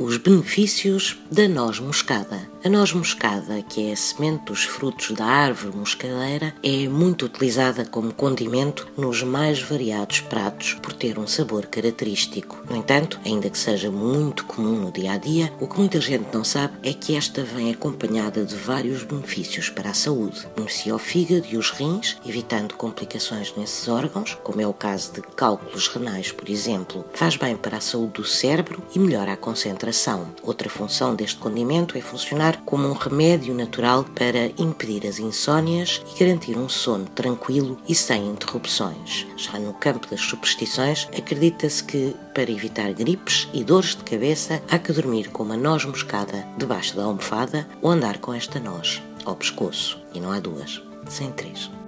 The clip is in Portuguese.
Os benefícios da noz moscada. A noz moscada, que é a semente dos frutos da árvore moscadeira, é muito utilizada como condimento nos mais variados pratos por ter um sabor característico. No entanto, ainda que seja muito comum no dia a dia, o que muita gente não sabe é que esta vem acompanhada de vários benefícios para a saúde. Beneficia o fígado e os rins, evitando complicações nesses órgãos, como é o caso de cálculos renais, por exemplo. Faz bem para a saúde do cérebro e melhora a concentração. Outra função deste condimento é funcionar como um remédio natural para impedir as insônias e garantir um sono tranquilo e sem interrupções. Já no campo das superstições, acredita-se que, para evitar gripes e dores de cabeça, há que dormir com uma noz moscada debaixo da almofada ou andar com esta noz ao pescoço. E não há duas, sem três.